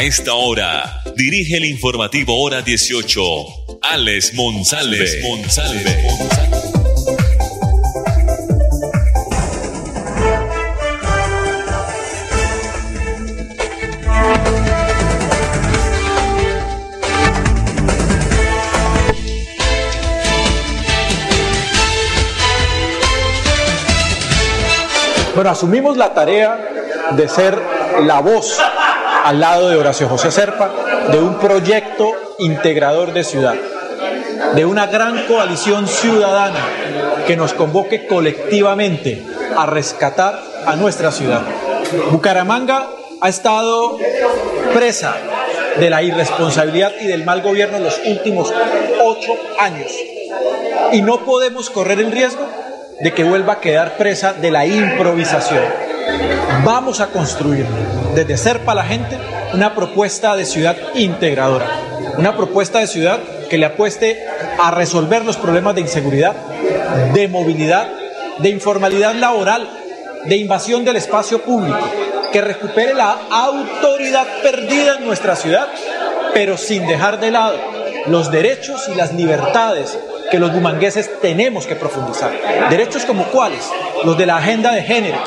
A esta hora, dirige el informativo Hora 18, Alex Monsalve. Bueno, asumimos la tarea de ser la voz al lado de Horacio José Serpa de un proyecto integrador de ciudad, de una gran coalición ciudadana que nos convoque colectivamente a rescatar a nuestra ciudad. Bucaramanga ha estado presa de la irresponsabilidad y del mal gobierno en los últimos ocho años. Y no podemos correr el riesgo de que vuelva a quedar presa de la improvisación. Vamos a construir desde Serpa la gente una propuesta de ciudad integradora, una propuesta de ciudad que le apueste a resolver los problemas de inseguridad, de movilidad, de informalidad laboral, de invasión del espacio público, que recupere la autoridad perdida en nuestra ciudad, pero sin dejar de lado los derechos y las libertades que los bumangueses tenemos que profundizar. Derechos como cuáles? Los de la agenda de género.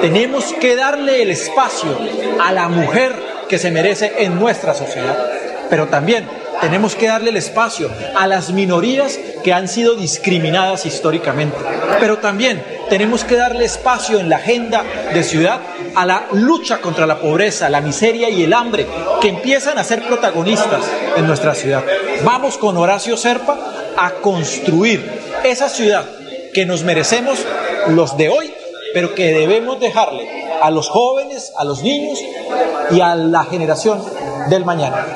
Tenemos que darle el espacio a la mujer que se merece en nuestra sociedad. Pero también tenemos que darle el espacio a las minorías que han sido discriminadas históricamente. Pero también tenemos que darle espacio en la agenda de ciudad a la lucha contra la pobreza, la miseria y el hambre que empiezan a ser protagonistas en nuestra ciudad. Vamos con Horacio Serpa a construir esa ciudad que nos merecemos los de hoy, pero que debemos dejarle a los jóvenes, a los niños y a la generación del mañana.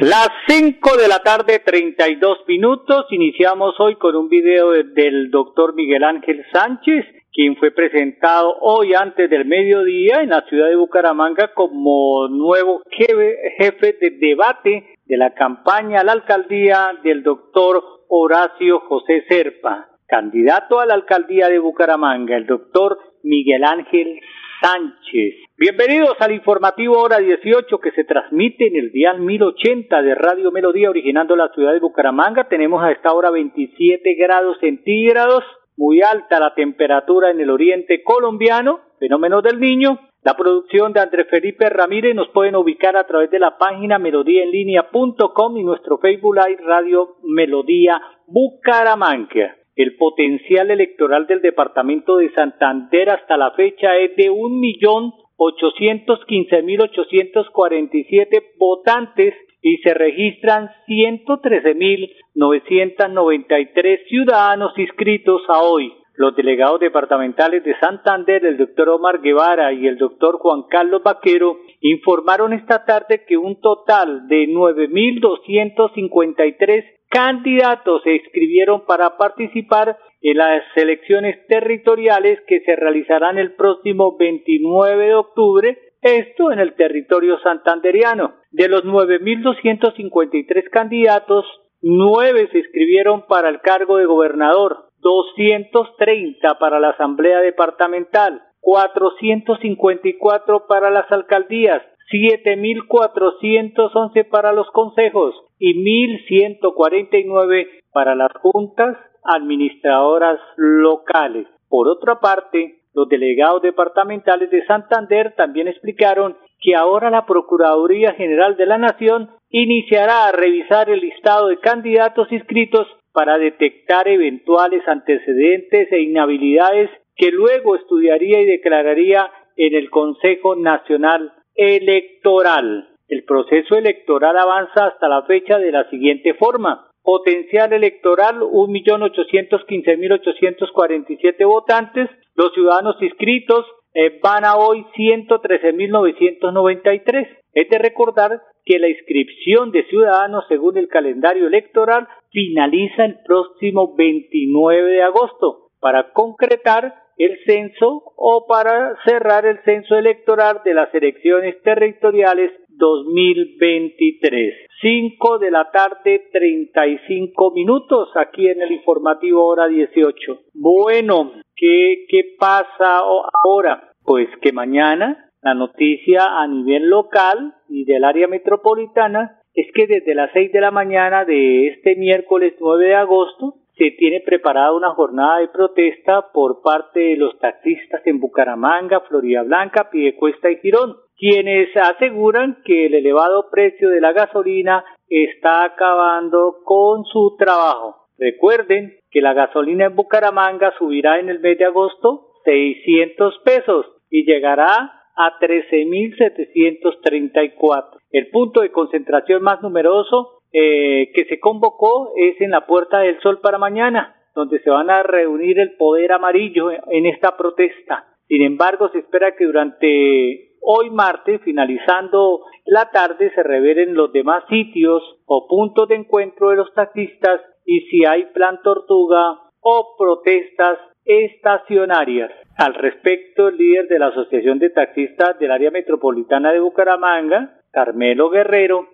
Las 5 de la tarde, 32 minutos. Iniciamos hoy con un video del doctor Miguel Ángel Sánchez, quien fue presentado hoy antes del mediodía en la ciudad de Bucaramanga como nuevo jefe de debate de la campaña a la alcaldía del doctor Horacio José Serpa. Candidato a la alcaldía de Bucaramanga, el doctor Miguel Ángel Sánchez. Bienvenidos al informativo Hora 18 que se transmite en el dial 1080 de Radio Melodía originando la ciudad de Bucaramanga. Tenemos a esta hora 27 grados centígrados, muy alta la temperatura en el oriente colombiano, fenómeno del niño. La producción de Andrés Felipe Ramírez nos pueden ubicar a través de la página melodíaenlínea.com y nuestro Facebook Live Radio Melodía Bucaramanga. El potencial electoral del departamento de Santander hasta la fecha es de un millón ochocientos quince mil ochocientos cuarenta y siete votantes y se registran ciento trece mil novecientos noventa y tres ciudadanos inscritos a hoy. Los delegados departamentales de Santander, el doctor Omar Guevara y el doctor Juan Carlos Vaquero, informaron esta tarde que un total de 9.253 candidatos se inscribieron para participar en las elecciones territoriales que se realizarán el próximo 29 de octubre, esto en el territorio santanderiano. De los 9.253 candidatos, nueve se inscribieron para el cargo de gobernador, 230 para la Asamblea Departamental, 454 para las alcaldías, 7.411 para los consejos y 1.149 para las juntas administradoras locales. Por otra parte, los delegados departamentales de Santander también explicaron que ahora la Procuraduría General de la Nación iniciará a revisar el listado de candidatos inscritos para detectar eventuales antecedentes e inhabilidades que luego estudiaría y declararía en el Consejo Nacional electoral. El proceso electoral avanza hasta la fecha de la siguiente forma. Potencial electoral 1.815.847 votantes. Los ciudadanos inscritos eh, van a hoy 113.993. Es de recordar que la inscripción de ciudadanos según el calendario electoral finaliza el próximo 29 de agosto para concretar el censo o para cerrar el censo electoral de las elecciones territoriales 2023. 5 de la tarde 35 minutos aquí en el informativo hora 18. Bueno, ¿qué, qué pasa ahora? Pues que mañana la noticia a nivel local y del área metropolitana es que desde las 6 de la mañana de este miércoles 9 de agosto se tiene preparada una jornada de protesta por parte de los taxistas en Bucaramanga, Florida Blanca, Piedecuesta y Girón, quienes aseguran que el elevado precio de la gasolina está acabando con su trabajo. Recuerden que la gasolina en Bucaramanga subirá en el mes de agosto 600 pesos y llegará a 13.734. El punto de concentración más numeroso eh, que se convocó es en la Puerta del Sol para mañana, donde se van a reunir el poder amarillo en esta protesta. Sin embargo, se espera que durante hoy martes, finalizando la tarde, se revelen los demás sitios o puntos de encuentro de los taxistas y si hay plan tortuga o protestas estacionarias. Al respecto, el líder de la Asociación de Taxistas del Área Metropolitana de Bucaramanga, Carmelo Guerrero,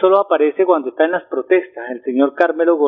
solo aparece cuando está en las protestas, el señor Carmelo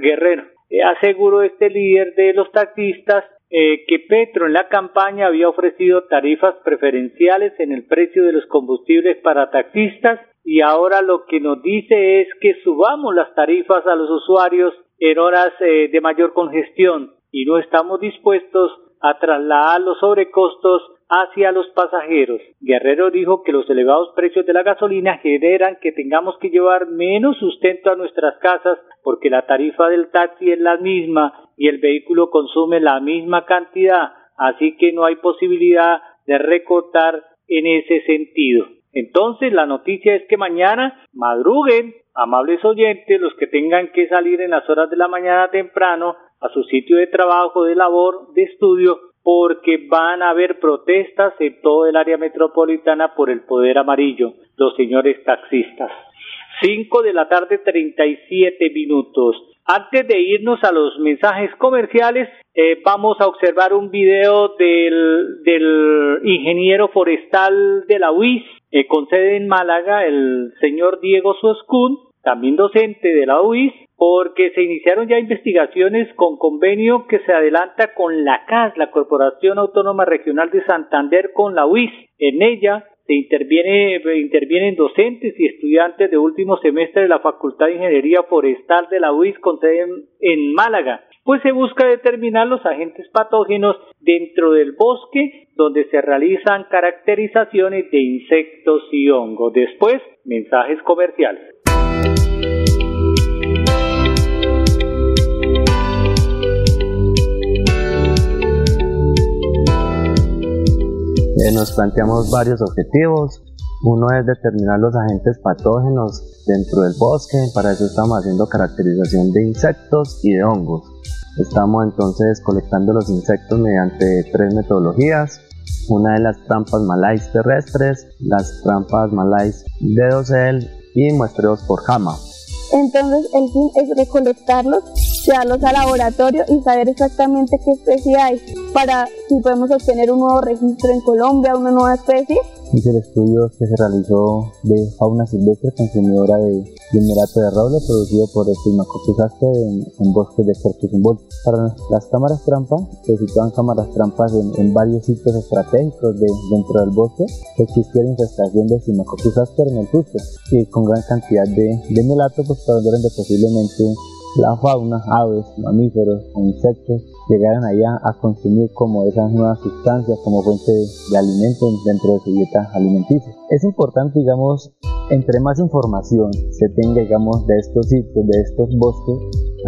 Guerrero. Eh, aseguró este líder de los taxistas eh, que Petro en la campaña había ofrecido tarifas preferenciales en el precio de los combustibles para taxistas y ahora lo que nos dice es que subamos las tarifas a los usuarios en horas eh, de mayor congestión y no estamos dispuestos a trasladar los sobrecostos hacia los pasajeros. Guerrero dijo que los elevados precios de la gasolina generan que tengamos que llevar menos sustento a nuestras casas porque la tarifa del taxi es la misma y el vehículo consume la misma cantidad, así que no hay posibilidad de recortar en ese sentido. Entonces la noticia es que mañana madruguen, amables oyentes, los que tengan que salir en las horas de la mañana temprano a su sitio de trabajo, de labor, de estudio, porque van a haber protestas en todo el área metropolitana por el poder amarillo, los señores taxistas. 5 de la tarde 37 minutos. Antes de irnos a los mensajes comerciales, eh, vamos a observar un video del, ingeniero forestal de la UIS, eh, con sede en Málaga, el señor Diego Suescún, también docente de la UIS, porque se iniciaron ya investigaciones con convenio que se adelanta con la CAS, la Corporación Autónoma Regional de Santander, con la UIS. En ella se interviene, intervienen docentes y estudiantes de último semestre de la Facultad de Ingeniería Forestal de la UIS con sede en Málaga pues se busca determinar los agentes patógenos dentro del bosque donde se realizan caracterizaciones de insectos y hongos. Después, mensajes comerciales. Nos planteamos varios objetivos. Uno es determinar los agentes patógenos dentro del bosque. Para eso estamos haciendo caracterización de insectos y de hongos. Estamos entonces colectando los insectos mediante tres metodologías. Una de las trampas malais terrestres, las trampas malais de dosel y muestreos por jama. Entonces el fin es recolectarlos, llevarlos al laboratorio y saber exactamente qué especie hay para si podemos obtener un nuevo registro en Colombia, una nueva especie es el estudio que se realizó de fauna silvestre consumidora de, de merato de roble producido por el Primacoccus en, en, bosques de Quercus Para las cámaras trampa, se sitúan cámaras trampas en, en varios sitios estratégicos de, dentro del bosque. Existía la infestación de Primacoccus en el fuste y con gran cantidad de, de melato pues donde posiblemente la fauna, aves, mamíferos o insectos llegaran allá a consumir como esas nuevas sustancias como fuente de alimento dentro de su dieta alimenticia. Es importante, digamos, entre más información se tenga, digamos, de estos sitios, de estos bosques,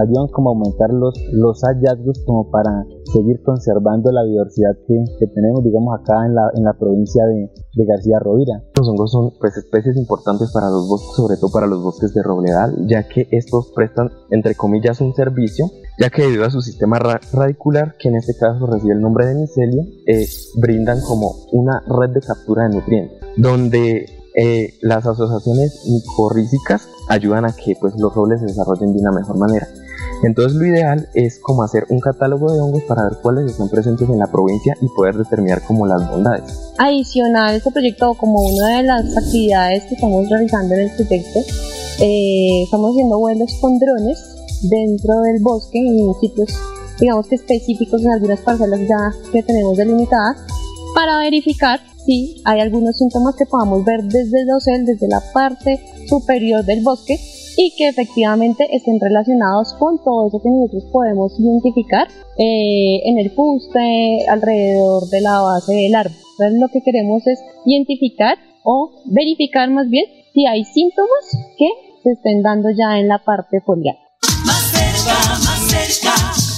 ayudan como a aumentar los, los hallazgos como para seguir conservando la diversidad que, que tenemos, digamos, acá en la, en la provincia de, de, García Rovira. Los hongos son pues, especies importantes para los bosques, sobre todo para los bosques de robledal, ya que estos prestan, entre comillas, un servicio ya que debido a su sistema radicular, que en este caso recibe el nombre de micelia, eh, brindan como una red de captura de nutrientes, donde eh, las asociaciones micorrízicas ayudan a que pues, los robles se desarrollen de una mejor manera. Entonces lo ideal es como hacer un catálogo de hongos para ver cuáles están presentes en la provincia y poder determinar como las bondades. Adicional, este proyecto como una de las actividades que estamos realizando en el proyecto, eh, estamos haciendo vuelos con drones dentro del bosque en sitios digamos que específicos en algunas parcelas ya que tenemos delimitadas para verificar si hay algunos síntomas que podamos ver desde el dosel, desde la parte superior del bosque y que efectivamente estén relacionados con todo eso que nosotros podemos identificar eh, en el fuste, alrededor de la base del árbol. Entonces lo que queremos es identificar o verificar más bien si hay síntomas que se estén dando ya en la parte foliar. Más cerca, más cerca,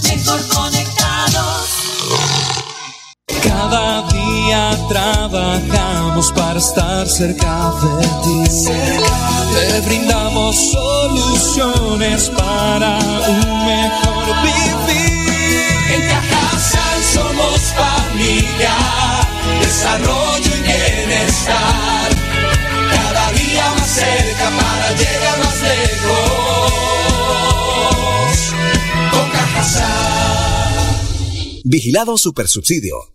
mejor conectados. Cada día trabajamos para estar cerca de ti. Te brindamos soluciones para un mejor vivir. En Cajasal somos familia, desarrollo y bienestar. Cada día más cerca para llegar más lejos. Con Cajasal. Vigilado Supersubsidio.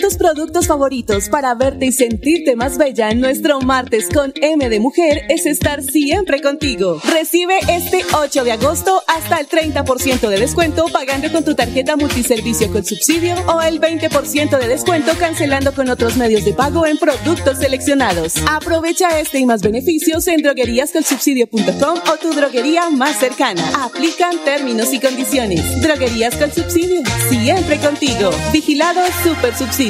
Tus productos favoritos para verte y sentirte más bella en nuestro martes con M de Mujer es estar siempre contigo. Recibe este 8 de agosto hasta el 30% de descuento pagando con tu tarjeta multiservicio con subsidio o el 20% de descuento cancelando con otros medios de pago en productos seleccionados. Aprovecha este y más beneficios en drogueríascolsubsidio.com o tu droguería más cercana. Aplican términos y condiciones. Droguerías con subsidio, siempre contigo. Vigilado Super subsidio.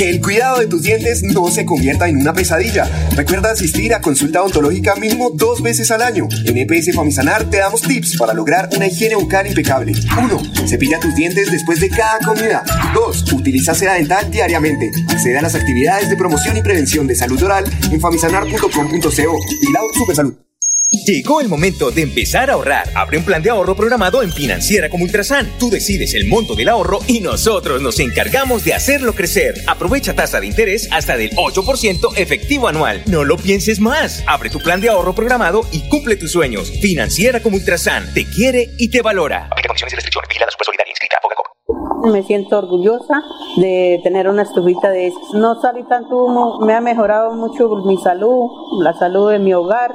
Que el cuidado de tus dientes no se convierta en una pesadilla. Recuerda asistir a consulta odontológica mínimo dos veces al año. En EPS Famisanar te damos tips para lograr una higiene bucal impecable. 1. Cepilla tus dientes después de cada comida. 2. Utiliza seda dental diariamente. Accede a las actividades de promoción y prevención de salud oral en famisanar.com.co. Y la Super Salud. Llegó el momento de empezar a ahorrar. Abre un plan de ahorro programado en Financiera como Ultrasan. Tú decides el monto del ahorro y nosotros nos encargamos de hacerlo crecer. Aprovecha tasa de interés hasta del 8% efectivo anual. No lo pienses más. Abre tu plan de ahorro programado y cumple tus sueños. Financiera como Ultrasan te quiere y te valora. Aplica condiciones y restricciones. Vigilada Solidaria inscrita a Me siento orgullosa de tener una estufita de esas. No salí tanto humo, me ha mejorado mucho mi salud, la salud de mi hogar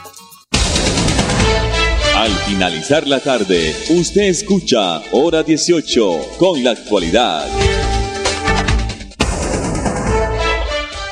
Al finalizar la tarde, usted escucha Hora 18 con la actualidad.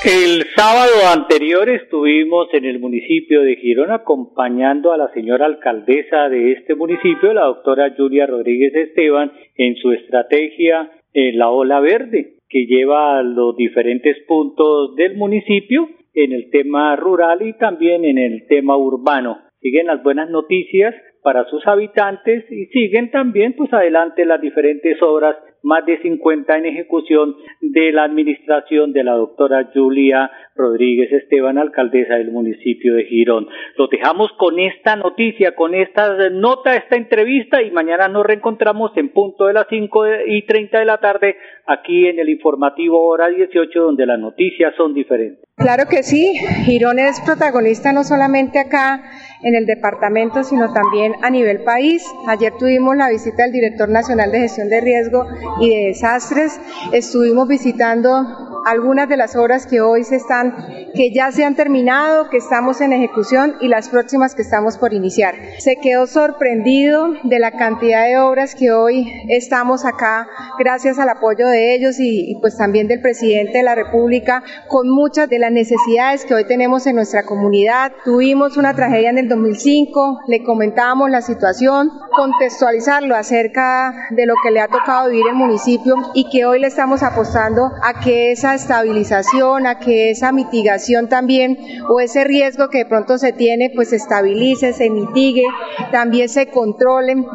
El sábado anterior estuvimos en el municipio de Girón acompañando a la señora alcaldesa de este municipio, la doctora Julia Rodríguez Esteban, en su estrategia en la ola verde que lleva a los diferentes puntos del municipio en el tema rural y también en el tema urbano. Siguen las buenas noticias para sus habitantes y siguen también pues adelante las diferentes obras más de 50 en ejecución de la administración de la doctora Julia Rodríguez Esteban, alcaldesa del municipio de Girón. Lo dejamos con esta noticia, con esta nota, esta entrevista y mañana nos reencontramos en punto de las 5 y 30 de la tarde aquí en el informativo hora 18 donde las noticias son diferentes. Claro que sí, Girón es protagonista no solamente acá en el departamento, sino también a nivel país. Ayer tuvimos la visita del director nacional de gestión de riesgo y de desastres. Estuvimos visitando algunas de las obras que hoy se están, que ya se han terminado, que estamos en ejecución y las próximas que estamos por iniciar. Se quedó sorprendido de la cantidad de obras que hoy estamos acá gracias al apoyo de ellos y, y pues también del presidente de la República con muchas de las necesidades que hoy tenemos en nuestra comunidad. Tuvimos una tragedia en el 2005, le comentábamos la situación, contextualizarlo acerca de lo que le ha tocado vivir el municipio y que hoy le estamos apostando a que esa estabilización, a que esa mitigación también o ese riesgo que de pronto se tiene pues se estabilice, se mitigue, también se controlen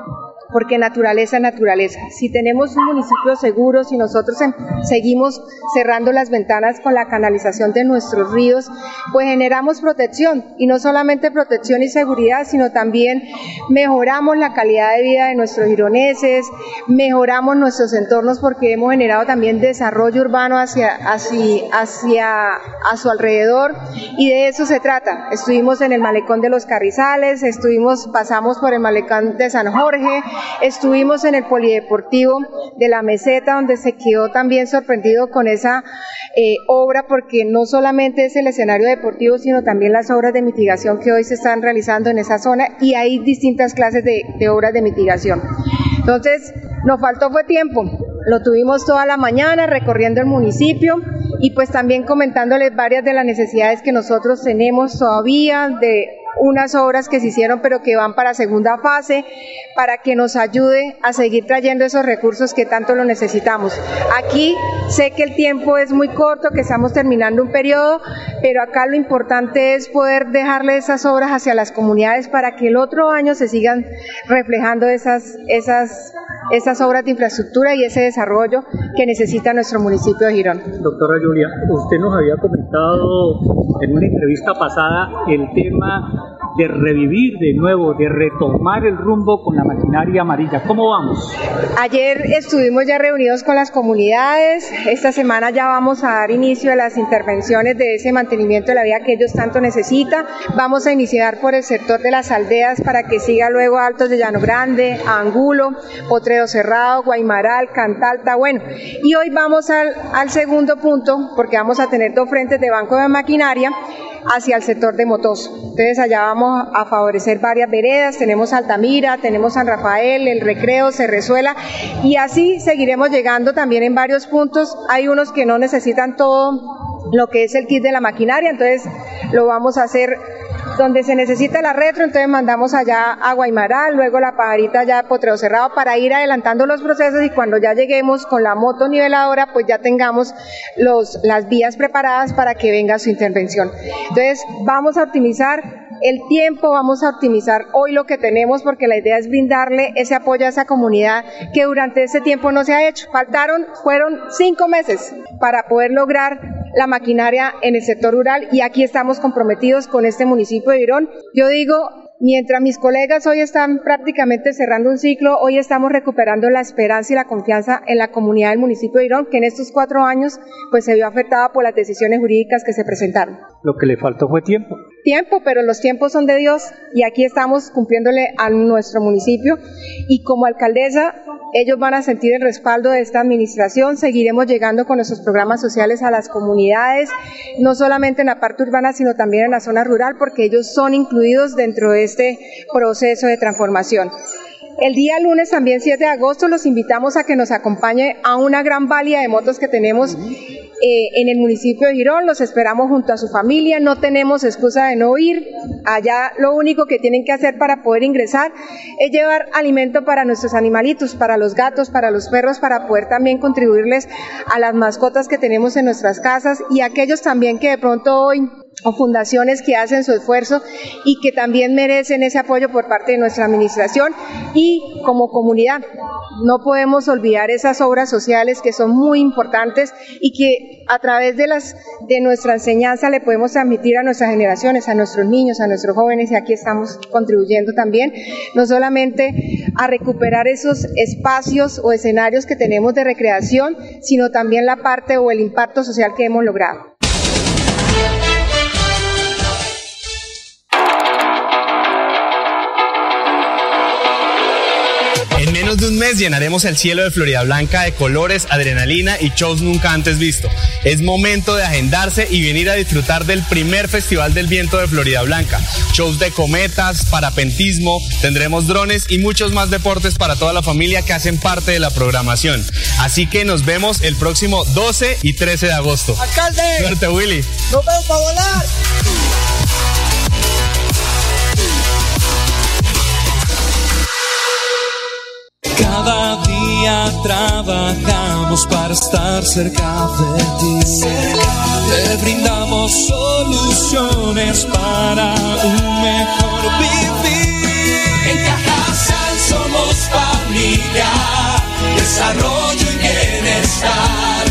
porque naturaleza naturaleza. Si tenemos un municipio seguro, si nosotros em, seguimos cerrando las ventanas con la canalización de nuestros ríos, pues generamos protección y no solamente protección y seguridad, sino también mejoramos la calidad de vida de nuestros gironeses, mejoramos nuestros entornos porque hemos generado también desarrollo urbano hacia, hacia, hacia a su alrededor y de eso se trata. Estuvimos en el malecón de los Carrizales, estuvimos, pasamos por el malecón de San Jorge, Estuvimos en el Polideportivo de la Meseta, donde se quedó también sorprendido con esa eh, obra, porque no solamente es el escenario deportivo, sino también las obras de mitigación que hoy se están realizando en esa zona y hay distintas clases de, de obras de mitigación. Entonces, nos faltó fue tiempo. Lo tuvimos toda la mañana recorriendo el municipio y pues también comentándoles varias de las necesidades que nosotros tenemos todavía de unas obras que se hicieron pero que van para segunda fase para que nos ayude a seguir trayendo esos recursos que tanto lo necesitamos. Aquí sé que el tiempo es muy corto, que estamos terminando un periodo, pero acá lo importante es poder dejarle esas obras hacia las comunidades para que el otro año se sigan reflejando esas, esas, esas obras de infraestructura y ese desarrollo que necesita nuestro municipio de Girón. Doctora Julia, usted nos había comentado en una entrevista pasada el tema de revivir de nuevo, de retomar el rumbo con la maquinaria amarilla. ¿Cómo vamos? Ayer estuvimos ya reunidos con las comunidades, esta semana ya vamos a dar inicio a las intervenciones de ese mantenimiento de la vía que ellos tanto necesitan. Vamos a iniciar por el sector de las aldeas para que siga luego Altos de Llano Grande, Angulo, Potrero Cerrado, Guaymaral, Cantalta, bueno. Y hoy vamos al, al segundo punto porque vamos a tener dos frentes de banco de maquinaria hacia el sector de Motoso. Entonces allá vamos a favorecer varias veredas, tenemos Altamira, tenemos San Rafael, el Recreo, Cerrezuela y así seguiremos llegando también en varios puntos. Hay unos que no necesitan todo lo que es el kit de la maquinaria, entonces lo vamos a hacer donde se necesita la retro, entonces mandamos allá a Guaymaral, luego la pajarita ya a Potreo Cerrado para ir adelantando los procesos y cuando ya lleguemos con la moto niveladora, pues ya tengamos los, las vías preparadas para que venga su intervención. Entonces vamos a optimizar el tiempo, vamos a optimizar hoy lo que tenemos porque la idea es brindarle ese apoyo a esa comunidad que durante ese tiempo no se ha hecho. Faltaron, fueron cinco meses para poder lograr la maquinaria en el sector rural y aquí estamos comprometidos con este municipio de Irón. Yo digo, Mientras mis colegas hoy están prácticamente cerrando un ciclo, hoy estamos recuperando la esperanza y la confianza en la comunidad del municipio de Irón, que en estos cuatro años pues se vio afectada por las decisiones jurídicas que se presentaron. Lo que le faltó fue tiempo. Tiempo, pero los tiempos son de Dios y aquí estamos cumpliéndole a nuestro municipio y como alcaldesa ellos van a sentir el respaldo de esta administración, seguiremos llegando con nuestros programas sociales a las comunidades, no solamente en la parte urbana, sino también en la zona rural, porque ellos son incluidos dentro de este proceso de transformación. El día lunes, también 7 de agosto, los invitamos a que nos acompañe a una gran valía de motos que tenemos eh, en el municipio de Girón. Los esperamos junto a su familia. No tenemos excusa de no ir. Allá lo único que tienen que hacer para poder ingresar es llevar alimento para nuestros animalitos, para los gatos, para los perros, para poder también contribuirles a las mascotas que tenemos en nuestras casas y aquellos también que de pronto hoy o fundaciones que hacen su esfuerzo y que también merecen ese apoyo por parte de nuestra administración y como comunidad. No podemos olvidar esas obras sociales que son muy importantes y que a través de, las, de nuestra enseñanza le podemos transmitir a nuestras generaciones, a nuestros niños, a nuestros jóvenes, y aquí estamos contribuyendo también, no solamente a recuperar esos espacios o escenarios que tenemos de recreación, sino también la parte o el impacto social que hemos logrado. De un mes llenaremos el cielo de Florida Blanca de colores, adrenalina y shows nunca antes visto. Es momento de agendarse y venir a disfrutar del primer Festival del Viento de Florida Blanca. Shows de cometas, parapentismo, tendremos drones y muchos más deportes para toda la familia que hacen parte de la programación. Así que nos vemos el próximo 12 y 13 de agosto. ¡Alcalde! Suerte, Willy. ¡Nos vemos para volar! Trabajamos para estar cerca de ti. Te brindamos soluciones para un mejor vivir. En Cajasal somos familia, desarrollo y bienestar.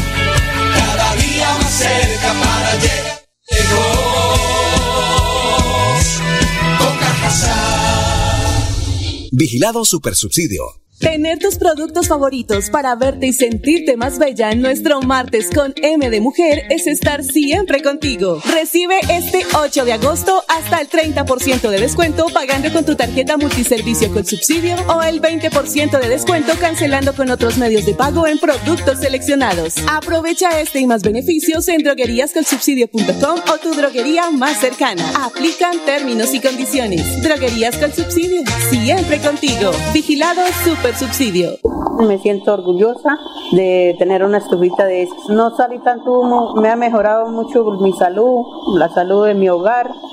Cada día más cerca para llegar. Con Cajasal. Vigilado Supersubsidio. Tener tus productos favoritos para verte y sentirte más bella en nuestro martes con M de Mujer es estar siempre contigo. Recibe este 8 de agosto hasta el 30% de descuento pagando con tu tarjeta multiservicio con subsidio o el 20% de descuento cancelando con otros medios de pago en productos seleccionados. Aprovecha este y más beneficios en drogueríascolsubsidio.com o tu droguería más cercana. Aplican términos y condiciones. Droguerías con subsidio, siempre contigo. Vigilado Super subsidio. Me siento orgullosa de tener una estufita de esas. No salí tanto humo, me ha mejorado mucho mi salud, la salud de mi hogar.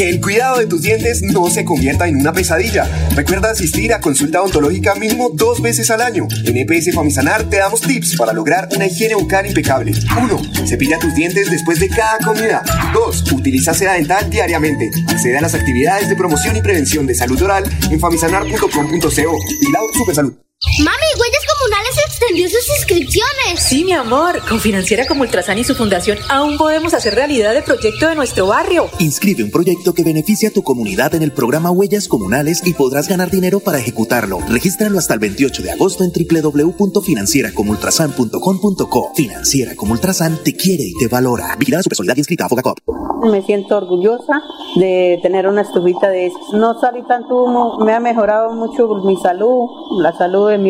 Que el cuidado de tus dientes no se convierta en una pesadilla. Recuerda asistir a consulta odontológica mínimo dos veces al año. En EPS Famisanar te damos tips para lograr una higiene bucal impecable. 1. Cepilla tus dientes después de cada comida. 2. Utiliza seda dental diariamente. Accede a las actividades de promoción y prevención de salud oral en famisanar.com.co. Y la Super Salud. Mami, Huellas Comunales extendió sus inscripciones. Sí, mi amor. Con Financiera como Ultrasan y su fundación aún podemos hacer realidad el proyecto de nuestro barrio. Inscribe un proyecto que beneficie a tu comunidad en el programa Huellas Comunales y podrás ganar dinero para ejecutarlo. Regístralo hasta el 28 de agosto en www.financieracomultrasan.com.co. Financiera como Ultrasan te quiere y te valora. Vigilada Supersolidaria inscrita a Fogacop. Me siento orgullosa de tener una estufita de esas. No salí tanto humo, me ha mejorado mucho mi salud, la salud de mi